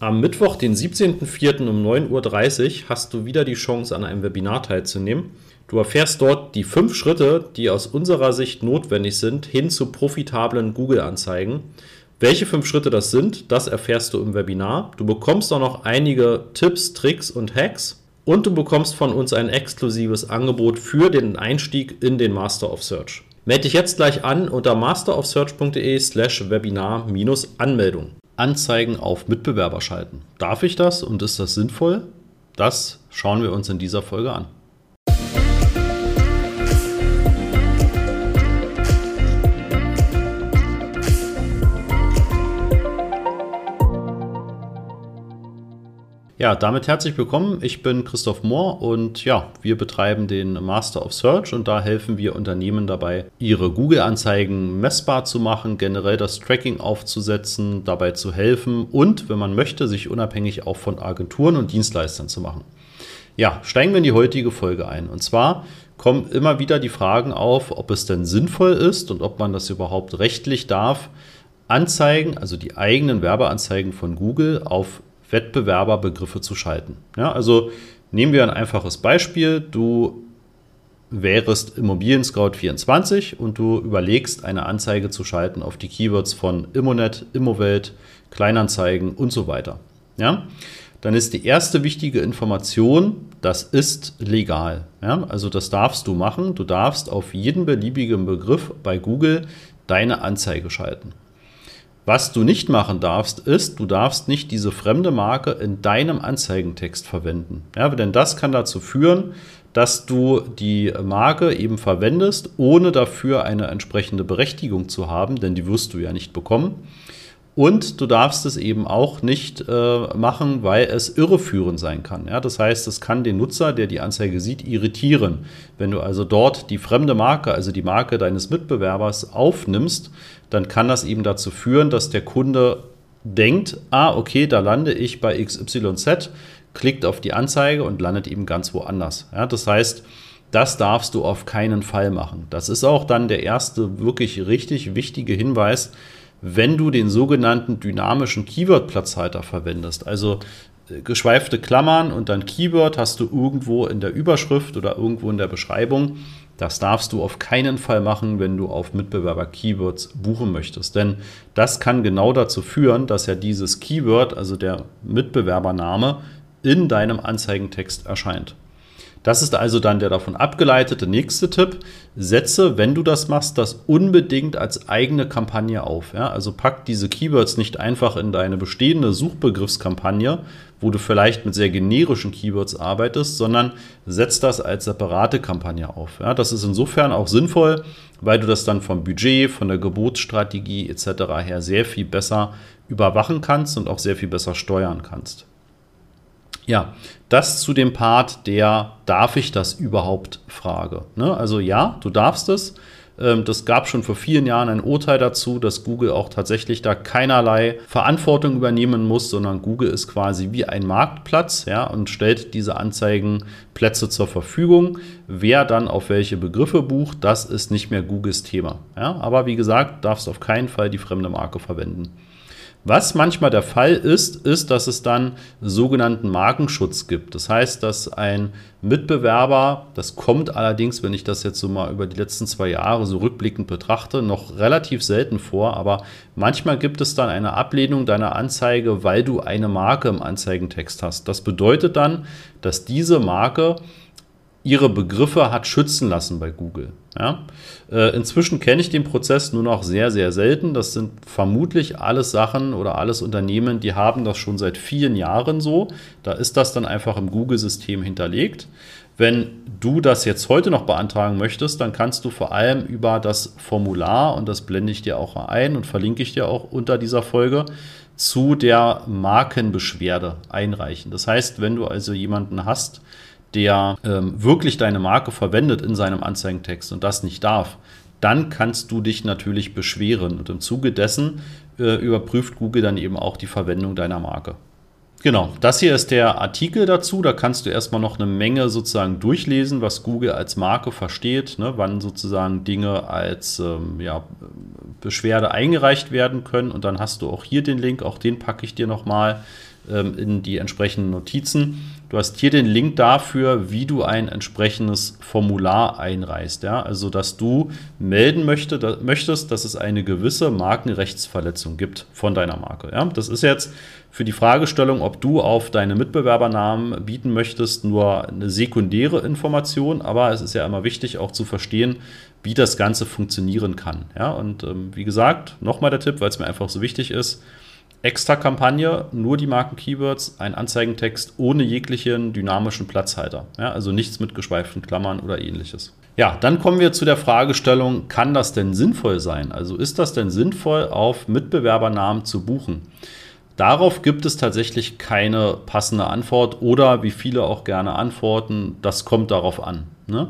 Am Mittwoch, den 17.04. um 9.30 Uhr hast du wieder die Chance, an einem Webinar teilzunehmen. Du erfährst dort die fünf Schritte, die aus unserer Sicht notwendig sind, hin zu profitablen Google-Anzeigen. Welche fünf Schritte das sind, das erfährst du im Webinar. Du bekommst auch noch einige Tipps, Tricks und Hacks und du bekommst von uns ein exklusives Angebot für den Einstieg in den Master of Search. Melde dich jetzt gleich an unter masterofsearch.de slash Webinar-Anmeldung. Anzeigen auf Mitbewerber schalten. Darf ich das und ist das sinnvoll? Das schauen wir uns in dieser Folge an. Ja, damit herzlich willkommen. Ich bin Christoph Mohr und ja, wir betreiben den Master of Search und da helfen wir Unternehmen dabei, ihre Google-Anzeigen messbar zu machen, generell das Tracking aufzusetzen, dabei zu helfen und, wenn man möchte, sich unabhängig auch von Agenturen und Dienstleistern zu machen. Ja, steigen wir in die heutige Folge ein. Und zwar kommen immer wieder die Fragen auf, ob es denn sinnvoll ist und ob man das überhaupt rechtlich darf, Anzeigen, also die eigenen Werbeanzeigen von Google auf Wettbewerberbegriffe zu schalten. Ja, also nehmen wir ein einfaches Beispiel. Du wärest Immobilien Scout 24 und du überlegst, eine Anzeige zu schalten auf die Keywords von Immonet, Immowelt, Kleinanzeigen und so weiter. Ja? Dann ist die erste wichtige Information, das ist legal. Ja? Also das darfst du machen. Du darfst auf jeden beliebigen Begriff bei Google deine Anzeige schalten. Was du nicht machen darfst, ist, du darfst nicht diese fremde Marke in deinem Anzeigentext verwenden. Ja, denn das kann dazu führen, dass du die Marke eben verwendest, ohne dafür eine entsprechende Berechtigung zu haben, denn die wirst du ja nicht bekommen. Und du darfst es eben auch nicht äh, machen, weil es irreführend sein kann. Ja, das heißt, es kann den Nutzer, der die Anzeige sieht, irritieren. Wenn du also dort die fremde Marke, also die Marke deines Mitbewerbers aufnimmst, dann kann das eben dazu führen, dass der Kunde denkt, ah, okay, da lande ich bei XYZ, klickt auf die Anzeige und landet eben ganz woanders. Ja, das heißt, das darfst du auf keinen Fall machen. Das ist auch dann der erste wirklich richtig wichtige Hinweis, wenn du den sogenannten dynamischen Keyword-Platzhalter verwendest. Also äh, geschweifte Klammern und dann Keyword hast du irgendwo in der Überschrift oder irgendwo in der Beschreibung. Das darfst du auf keinen Fall machen, wenn du auf Mitbewerber-Keywords buchen möchtest. Denn das kann genau dazu führen, dass ja dieses Keyword, also der Mitbewerbername, in deinem Anzeigentext erscheint. Das ist also dann der davon abgeleitete nächste Tipp. Setze, wenn du das machst, das unbedingt als eigene Kampagne auf. Ja? Also pack diese Keywords nicht einfach in deine bestehende Suchbegriffskampagne, wo du vielleicht mit sehr generischen Keywords arbeitest, sondern setz das als separate Kampagne auf. Ja? Das ist insofern auch sinnvoll, weil du das dann vom Budget, von der Geburtsstrategie etc. her sehr viel besser überwachen kannst und auch sehr viel besser steuern kannst. Ja, das zu dem Part der darf ich das überhaupt Frage. Ne? Also ja, du darfst es. Ähm, das gab schon vor vielen Jahren ein Urteil dazu, dass Google auch tatsächlich da keinerlei Verantwortung übernehmen muss, sondern Google ist quasi wie ein Marktplatz ja, und stellt diese Anzeigenplätze zur Verfügung. Wer dann auf welche Begriffe bucht, das ist nicht mehr Googles Thema. Ja. Aber wie gesagt, darfst auf keinen Fall die fremde Marke verwenden. Was manchmal der Fall ist, ist, dass es dann sogenannten Markenschutz gibt. Das heißt, dass ein Mitbewerber, das kommt allerdings, wenn ich das jetzt so mal über die letzten zwei Jahre so rückblickend betrachte, noch relativ selten vor, aber manchmal gibt es dann eine Ablehnung deiner Anzeige, weil du eine Marke im Anzeigentext hast. Das bedeutet dann, dass diese Marke ihre Begriffe hat schützen lassen bei Google. Ja? Äh, inzwischen kenne ich den Prozess nur noch sehr, sehr selten. Das sind vermutlich alles Sachen oder alles Unternehmen, die haben das schon seit vielen Jahren so. Da ist das dann einfach im Google-System hinterlegt. Wenn du das jetzt heute noch beantragen möchtest, dann kannst du vor allem über das Formular, und das blende ich dir auch ein und verlinke ich dir auch unter dieser Folge, zu der Markenbeschwerde einreichen. Das heißt, wenn du also jemanden hast, der ähm, wirklich deine Marke verwendet in seinem Anzeigentext und das nicht darf, dann kannst du dich natürlich beschweren. Und im Zuge dessen äh, überprüft Google dann eben auch die Verwendung deiner Marke. Genau, das hier ist der Artikel dazu. Da kannst du erstmal noch eine Menge sozusagen durchlesen, was Google als Marke versteht, ne, wann sozusagen Dinge als ähm, ja, Beschwerde eingereicht werden können. Und dann hast du auch hier den Link, auch den packe ich dir nochmal ähm, in die entsprechenden Notizen. Du hast hier den Link dafür, wie du ein entsprechendes Formular einreichst. Ja? Also, dass du melden möchte, da, möchtest, dass es eine gewisse Markenrechtsverletzung gibt von deiner Marke. Ja? Das ist jetzt für die Fragestellung, ob du auf deine Mitbewerbernamen bieten möchtest, nur eine sekundäre Information. Aber es ist ja immer wichtig, auch zu verstehen, wie das Ganze funktionieren kann. Ja? Und ähm, wie gesagt, nochmal der Tipp, weil es mir einfach so wichtig ist extra Kampagne, nur die Marken-Keywords, ein Anzeigentext ohne jeglichen dynamischen Platzhalter. Ja, also nichts mit geschweiften Klammern oder ähnliches. Ja, dann kommen wir zu der Fragestellung, kann das denn sinnvoll sein? Also ist das denn sinnvoll, auf Mitbewerbernamen zu buchen? Darauf gibt es tatsächlich keine passende Antwort oder wie viele auch gerne antworten, das kommt darauf an. Ne?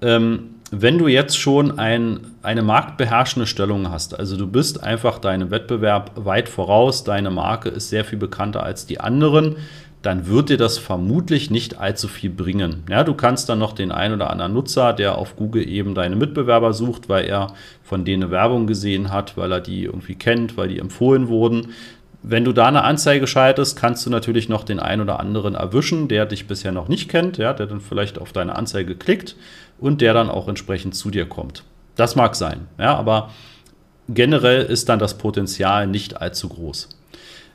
Ähm, wenn du jetzt schon ein, eine marktbeherrschende Stellung hast, also du bist einfach deinem Wettbewerb weit voraus, deine Marke ist sehr viel bekannter als die anderen, dann wird dir das vermutlich nicht allzu viel bringen. Ja, du kannst dann noch den einen oder anderen Nutzer, der auf Google eben deine Mitbewerber sucht, weil er von denen Werbung gesehen hat, weil er die irgendwie kennt, weil die empfohlen wurden. Wenn du da eine Anzeige schaltest, kannst du natürlich noch den einen oder anderen erwischen, der dich bisher noch nicht kennt, ja, der dann vielleicht auf deine Anzeige klickt und der dann auch entsprechend zu dir kommt. Das mag sein, ja, aber generell ist dann das Potenzial nicht allzu groß.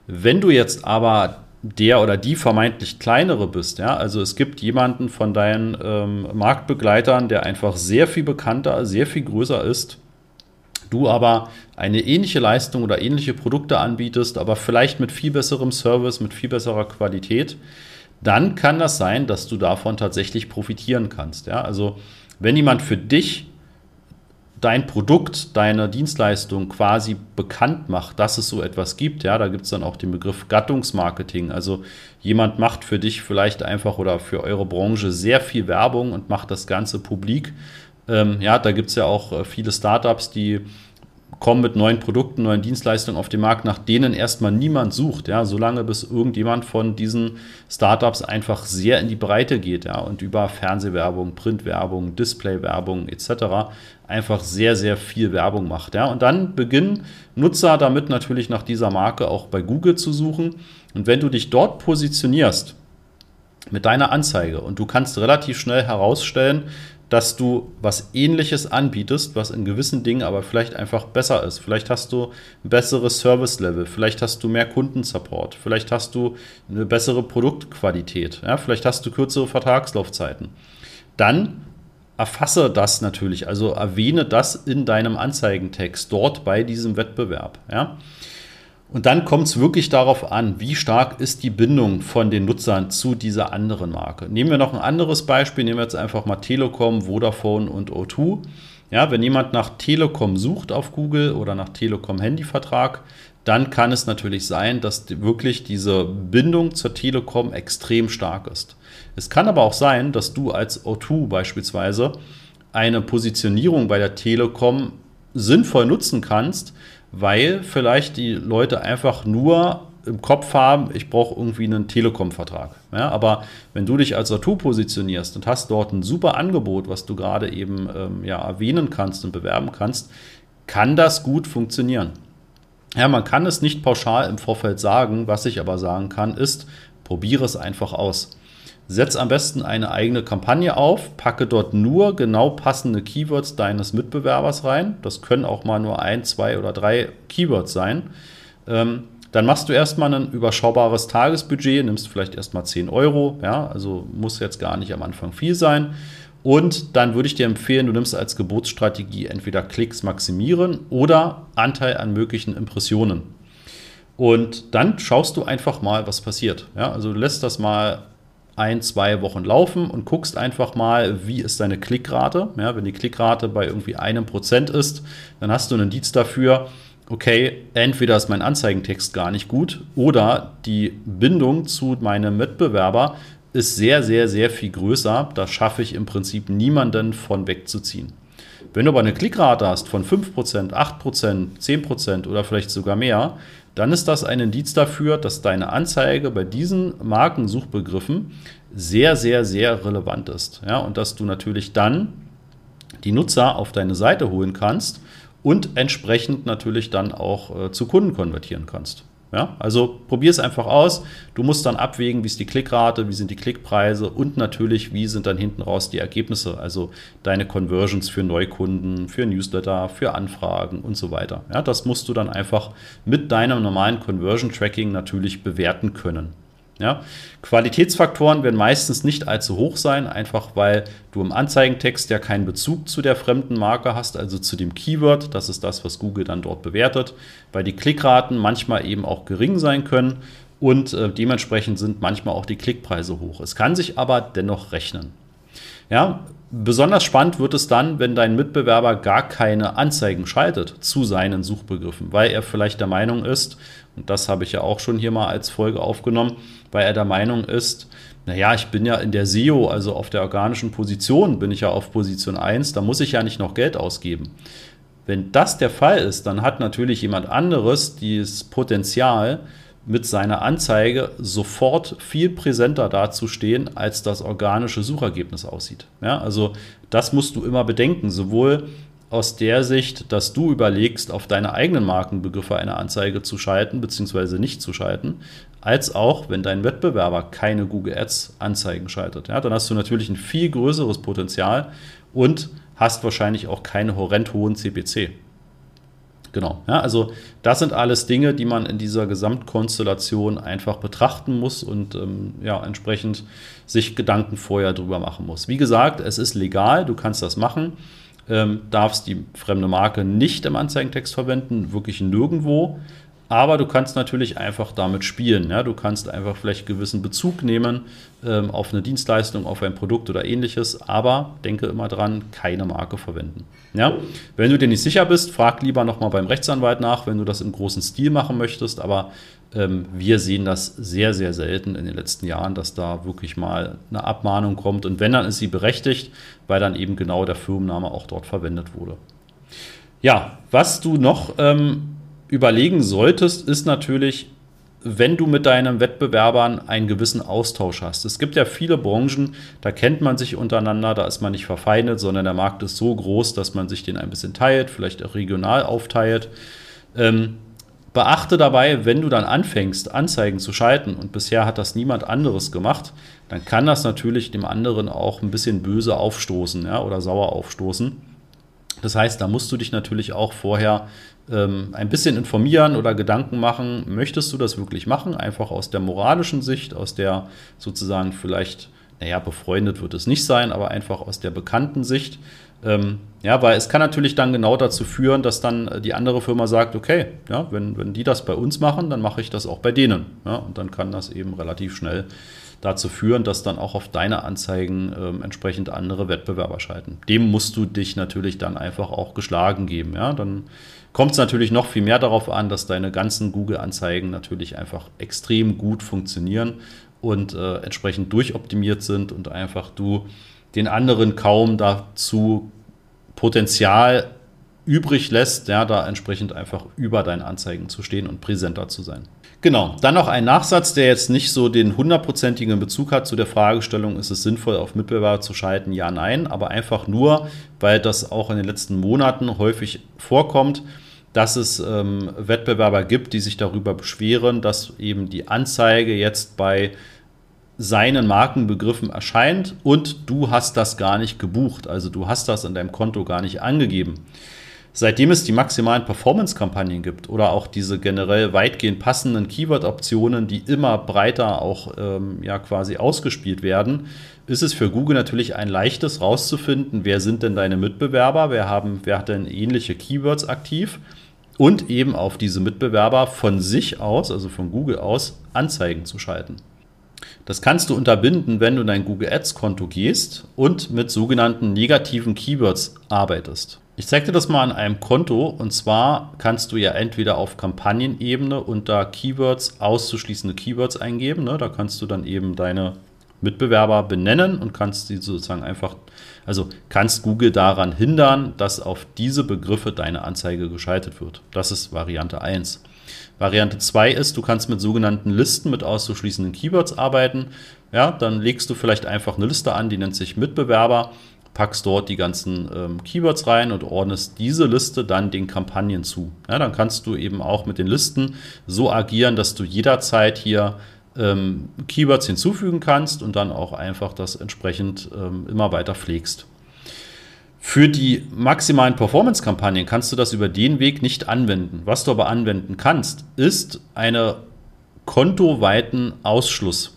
Wenn du jetzt aber der oder die vermeintlich kleinere bist, ja, also es gibt jemanden von deinen ähm, Marktbegleitern, der einfach sehr viel bekannter, sehr viel größer ist, du aber eine ähnliche Leistung oder ähnliche Produkte anbietest, aber vielleicht mit viel besserem Service, mit viel besserer Qualität, dann kann das sein, dass du davon tatsächlich profitieren kannst. Ja? Also wenn jemand für dich dein Produkt, deine Dienstleistung quasi bekannt macht, dass es so etwas gibt, ja, da gibt es dann auch den Begriff Gattungsmarketing. Also jemand macht für dich vielleicht einfach oder für eure Branche sehr viel Werbung und macht das Ganze publik. Ähm, ja, da gibt es ja auch äh, viele Startups, die kommen mit neuen Produkten, neuen Dienstleistungen auf den Markt, nach denen erstmal niemand sucht, ja, solange bis irgendjemand von diesen Startups einfach sehr in die Breite geht, ja, und über Fernsehwerbung, Printwerbung, Displaywerbung etc. einfach sehr, sehr viel Werbung macht, ja. Und dann beginnen Nutzer damit natürlich nach dieser Marke auch bei Google zu suchen. Und wenn du dich dort positionierst, mit deiner Anzeige und du kannst relativ schnell herausstellen, dass du was ähnliches anbietest, was in gewissen Dingen aber vielleicht einfach besser ist. Vielleicht hast du ein besseres Service-Level, vielleicht hast du mehr Kundensupport, vielleicht hast du eine bessere Produktqualität, ja, vielleicht hast du kürzere Vertragslaufzeiten. Dann erfasse das natürlich, also erwähne das in deinem Anzeigentext dort bei diesem Wettbewerb. Ja. Und dann kommt es wirklich darauf an, wie stark ist die Bindung von den Nutzern zu dieser anderen Marke. Nehmen wir noch ein anderes Beispiel, nehmen wir jetzt einfach mal Telekom, Vodafone und O2. Ja, wenn jemand nach Telekom sucht auf Google oder nach Telekom Handyvertrag, dann kann es natürlich sein, dass wirklich diese Bindung zur Telekom extrem stark ist. Es kann aber auch sein, dass du als O2 beispielsweise eine Positionierung bei der Telekom sinnvoll nutzen kannst, weil vielleicht die Leute einfach nur im Kopf haben, ich brauche irgendwie einen Telekom-Vertrag. Ja, aber wenn du dich als Autor positionierst und hast dort ein super Angebot, was du gerade eben ähm, ja, erwähnen kannst und bewerben kannst, kann das gut funktionieren. Ja, man kann es nicht pauschal im Vorfeld sagen. Was ich aber sagen kann, ist, probiere es einfach aus. Setz am besten eine eigene Kampagne auf, packe dort nur genau passende Keywords deines Mitbewerbers rein. Das können auch mal nur ein, zwei oder drei Keywords sein. Ähm, dann machst du erstmal ein überschaubares Tagesbudget, nimmst vielleicht erstmal 10 Euro, ja, also muss jetzt gar nicht am Anfang viel sein. Und dann würde ich dir empfehlen, du nimmst als Geburtsstrategie entweder Klicks maximieren oder Anteil an möglichen Impressionen. Und dann schaust du einfach mal, was passiert. Ja, also du lässt das mal ein, zwei Wochen laufen und guckst einfach mal, wie ist deine Klickrate. Ja, wenn die Klickrate bei irgendwie einem Prozent ist, dann hast du einen Indiz dafür, okay, entweder ist mein Anzeigentext gar nicht gut oder die Bindung zu meinem Mitbewerber ist sehr, sehr, sehr viel größer. Da schaffe ich im Prinzip niemanden von wegzuziehen. Wenn du aber eine Klickrate hast von 5%, 8%, 10% oder vielleicht sogar mehr, dann ist das ein Indiz dafür, dass deine Anzeige bei diesen Markensuchbegriffen sehr, sehr, sehr relevant ist. Ja, und dass du natürlich dann die Nutzer auf deine Seite holen kannst und entsprechend natürlich dann auch äh, zu Kunden konvertieren kannst. Ja, also probier es einfach aus. Du musst dann abwägen, wie ist die Klickrate, wie sind die Klickpreise und natürlich, wie sind dann hinten raus die Ergebnisse, also deine Conversions für Neukunden, für Newsletter, für Anfragen und so weiter. Ja, das musst du dann einfach mit deinem normalen Conversion Tracking natürlich bewerten können. Ja? Qualitätsfaktoren werden meistens nicht allzu hoch sein, einfach weil du im Anzeigentext ja keinen Bezug zu der fremden Marke hast, also zu dem Keyword. Das ist das, was Google dann dort bewertet, weil die Klickraten manchmal eben auch gering sein können und äh, dementsprechend sind manchmal auch die Klickpreise hoch. Es kann sich aber dennoch rechnen. Ja, besonders spannend wird es dann, wenn dein Mitbewerber gar keine Anzeigen schaltet zu seinen Suchbegriffen, weil er vielleicht der Meinung ist, und das habe ich ja auch schon hier mal als Folge aufgenommen, weil er der Meinung ist, naja, ich bin ja in der SEO, also auf der organischen Position, bin ich ja auf Position 1, da muss ich ja nicht noch Geld ausgeben. Wenn das der Fall ist, dann hat natürlich jemand anderes dieses Potenzial, mit seiner Anzeige sofort viel präsenter dazustehen, als das organische Suchergebnis aussieht. Ja, also das musst du immer bedenken, sowohl aus der Sicht, dass du überlegst, auf deine eigenen Markenbegriffe eine Anzeige zu schalten bzw. nicht zu schalten, als auch, wenn dein Wettbewerber keine Google Ads Anzeigen schaltet. Ja, dann hast du natürlich ein viel größeres Potenzial und hast wahrscheinlich auch keine horrend hohen CPC. Genau, ja, also das sind alles Dinge, die man in dieser Gesamtkonstellation einfach betrachten muss und ähm, ja, entsprechend sich Gedanken vorher drüber machen muss. Wie gesagt, es ist legal, du kannst das machen ähm, darfst die fremde Marke nicht im Anzeigentext verwenden, wirklich nirgendwo. Aber du kannst natürlich einfach damit spielen. Ja? Du kannst einfach vielleicht gewissen Bezug nehmen ähm, auf eine Dienstleistung, auf ein Produkt oder ähnliches. Aber denke immer dran, keine Marke verwenden. Ja? Wenn du dir nicht sicher bist, frag lieber nochmal beim Rechtsanwalt nach, wenn du das im großen Stil machen möchtest. Aber ähm, wir sehen das sehr, sehr selten in den letzten Jahren, dass da wirklich mal eine Abmahnung kommt. Und wenn, dann ist sie berechtigt, weil dann eben genau der Firmenname auch dort verwendet wurde. Ja, was du noch ähm, überlegen solltest, ist natürlich, wenn du mit deinen Wettbewerbern einen gewissen Austausch hast. Es gibt ja viele Branchen, da kennt man sich untereinander, da ist man nicht verfeindet, sondern der Markt ist so groß, dass man sich den ein bisschen teilt, vielleicht auch regional aufteilt. Ähm, beachte dabei, wenn du dann anfängst, Anzeigen zu schalten und bisher hat das niemand anderes gemacht, dann kann das natürlich dem anderen auch ein bisschen böse aufstoßen ja, oder sauer aufstoßen. Das heißt, da musst du dich natürlich auch vorher ähm, ein bisschen informieren oder Gedanken machen, möchtest du das wirklich machen? Einfach aus der moralischen Sicht, aus der sozusagen vielleicht, naja, befreundet wird es nicht sein, aber einfach aus der bekannten Sicht. Ähm, ja, weil es kann natürlich dann genau dazu führen, dass dann die andere Firma sagt, okay, ja, wenn, wenn die das bei uns machen, dann mache ich das auch bei denen. Ja, und dann kann das eben relativ schnell dazu führen, dass dann auch auf deine Anzeigen ähm, entsprechend andere Wettbewerber schalten. Dem musst du dich natürlich dann einfach auch geschlagen geben. Ja, dann kommt es natürlich noch viel mehr darauf an, dass deine ganzen Google-Anzeigen natürlich einfach extrem gut funktionieren und äh, entsprechend durchoptimiert sind und einfach du den anderen kaum dazu Potenzial übrig lässt, ja, da entsprechend einfach über deinen Anzeigen zu stehen und präsenter zu sein. Genau, dann noch ein Nachsatz, der jetzt nicht so den hundertprozentigen Bezug hat zu der Fragestellung, ist es sinnvoll, auf Mitbewerber zu schalten? Ja, nein, aber einfach nur, weil das auch in den letzten Monaten häufig vorkommt, dass es ähm, Wettbewerber gibt, die sich darüber beschweren, dass eben die Anzeige jetzt bei seinen Markenbegriffen erscheint und du hast das gar nicht gebucht. Also du hast das in deinem Konto gar nicht angegeben. Seitdem es die maximalen Performance-Kampagnen gibt oder auch diese generell weitgehend passenden Keyword-Optionen, die immer breiter auch ähm, ja quasi ausgespielt werden, ist es für Google natürlich ein leichtes rauszufinden, wer sind denn deine Mitbewerber, wer, haben, wer hat denn ähnliche Keywords aktiv und eben auf diese Mitbewerber von sich aus, also von Google aus, Anzeigen zu schalten. Das kannst du unterbinden, wenn du in dein Google Ads-Konto gehst und mit sogenannten negativen Keywords arbeitest. Ich zeige dir das mal an einem Konto und zwar kannst du ja entweder auf Kampagnenebene unter Keywords auszuschließende Keywords eingeben. Ne? Da kannst du dann eben deine Mitbewerber benennen und kannst sie sozusagen einfach, also kannst Google daran hindern, dass auf diese Begriffe deine Anzeige geschaltet wird. Das ist Variante 1. Variante 2 ist, du kannst mit sogenannten Listen mit auszuschließenden Keywords arbeiten. Ja, dann legst du vielleicht einfach eine Liste an, die nennt sich Mitbewerber packst dort die ganzen ähm, Keywords rein und ordnest diese Liste dann den Kampagnen zu. Ja, dann kannst du eben auch mit den Listen so agieren, dass du jederzeit hier ähm, Keywords hinzufügen kannst und dann auch einfach das entsprechend ähm, immer weiter pflegst. Für die maximalen Performance-Kampagnen kannst du das über den Weg nicht anwenden. Was du aber anwenden kannst, ist eine kontoweiten Ausschluss.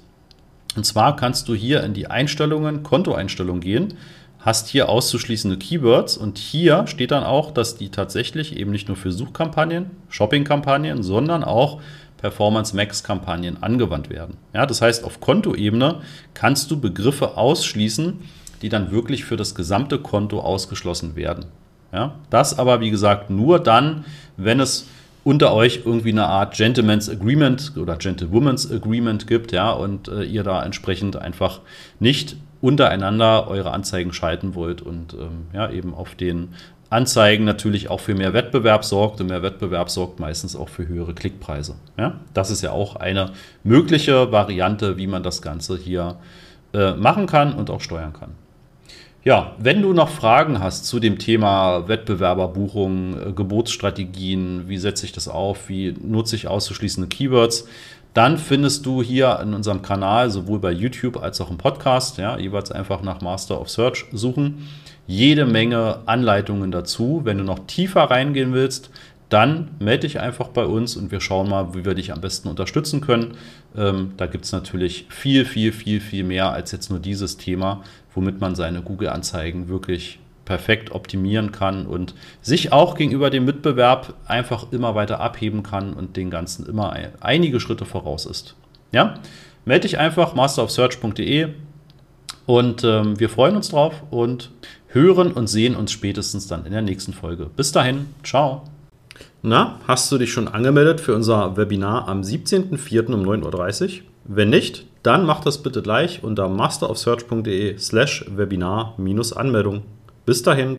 Und zwar kannst du hier in die Einstellungen, Kontoeinstellungen gehen, hast hier auszuschließende Keywords und hier steht dann auch, dass die tatsächlich eben nicht nur für Suchkampagnen, Shoppingkampagnen, sondern auch Performance Max Kampagnen angewandt werden. Ja, das heißt, auf Kontoebene kannst du Begriffe ausschließen, die dann wirklich für das gesamte Konto ausgeschlossen werden. Ja, das aber, wie gesagt, nur dann, wenn es unter euch irgendwie eine Art Gentleman's Agreement oder Gentlewoman's Agreement gibt, ja, und äh, ihr da entsprechend einfach nicht untereinander eure Anzeigen schalten wollt und ähm, ja, eben auf den Anzeigen natürlich auch für mehr Wettbewerb sorgt und mehr Wettbewerb sorgt meistens auch für höhere Klickpreise. Ja? Das ist ja auch eine mögliche Variante, wie man das Ganze hier äh, machen kann und auch steuern kann. Ja, wenn du noch Fragen hast zu dem Thema Wettbewerberbuchung, äh, Gebotsstrategien, wie setze ich das auf, wie nutze ich auszuschließende Keywords, dann findest du hier in unserem Kanal sowohl bei YouTube als auch im Podcast, ja, jeweils einfach nach Master of Search suchen, jede Menge Anleitungen dazu. Wenn du noch tiefer reingehen willst, dann melde dich einfach bei uns und wir schauen mal, wie wir dich am besten unterstützen können. Ähm, da gibt es natürlich viel, viel, viel, viel mehr als jetzt nur dieses Thema, womit man seine Google-Anzeigen wirklich perfekt optimieren kann und sich auch gegenüber dem Mitbewerb einfach immer weiter abheben kann und den Ganzen immer einige Schritte voraus ist. Ja, melde dich einfach masterofsearch.de und ähm, wir freuen uns drauf und hören und sehen uns spätestens dann in der nächsten Folge. Bis dahin, ciao. Na, hast du dich schon angemeldet für unser Webinar am 17.04. um 9.30 Uhr? Wenn nicht, dann mach das bitte gleich unter masterofsearch.de slash Webinar-Anmeldung. Bis dahin.